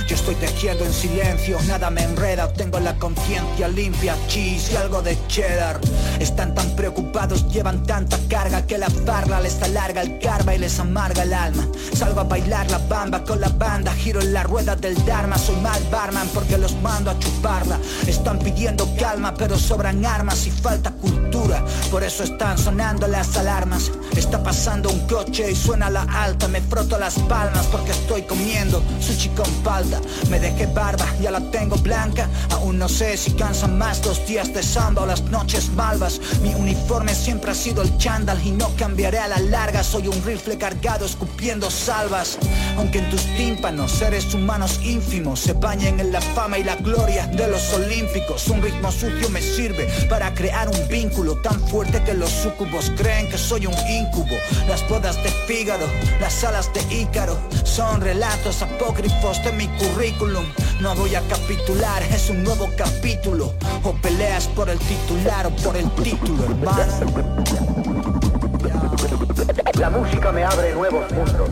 Yo estoy tejiendo en silencio, nada me enreda, tengo la conciencia limpia, cheese y algo de cheddar. Están tan preocupados, llevan tanta carga que la farla les alarga el karma y les amarga el alma. Salgo a bailar la bamba con la banda, giro en la rueda del Dharma, soy mal barman porque los mando a chuparla. Están pidiendo calma, pero sobran armas y falta cultura, por eso están sonando las alarmas. Está pasando un coche y suena la alta, me froto las palmas porque estoy comiendo sushi con Me dejé barba, ya la tengo blanca. Aún no sé si cansan más los días de samba o las noches malvas. Mi uniforme siempre ha sido el chándal y no cambiaré a la larga. Soy un rifle cargado escupiendo salvas. Aunque en tus tímpanos seres humanos ínfimos se bañen en la fama y la gloria de los olímpicos. Un ritmo sucio me sirve para crear un vínculo tan fuerte que los sucubos creen que soy un incubo. Las bodas de Fígaro, las alas de Ícaro son relatos apócrifos de mi currículum. No voy a capitular, es un nuevo capítulo. O peleas por el titular o por el título, hermano. La música me abre nuevos mundos.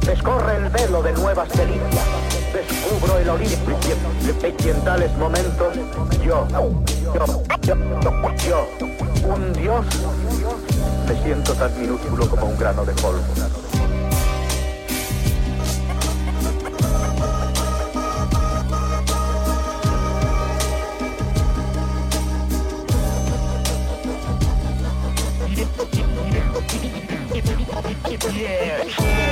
Descorre el velo de nuevas delicias. Descubro el origen. Y en tales momentos, yo, yo, yo, yo, un dios, me siento tan minúsculo como un grano de polvo. Yeah.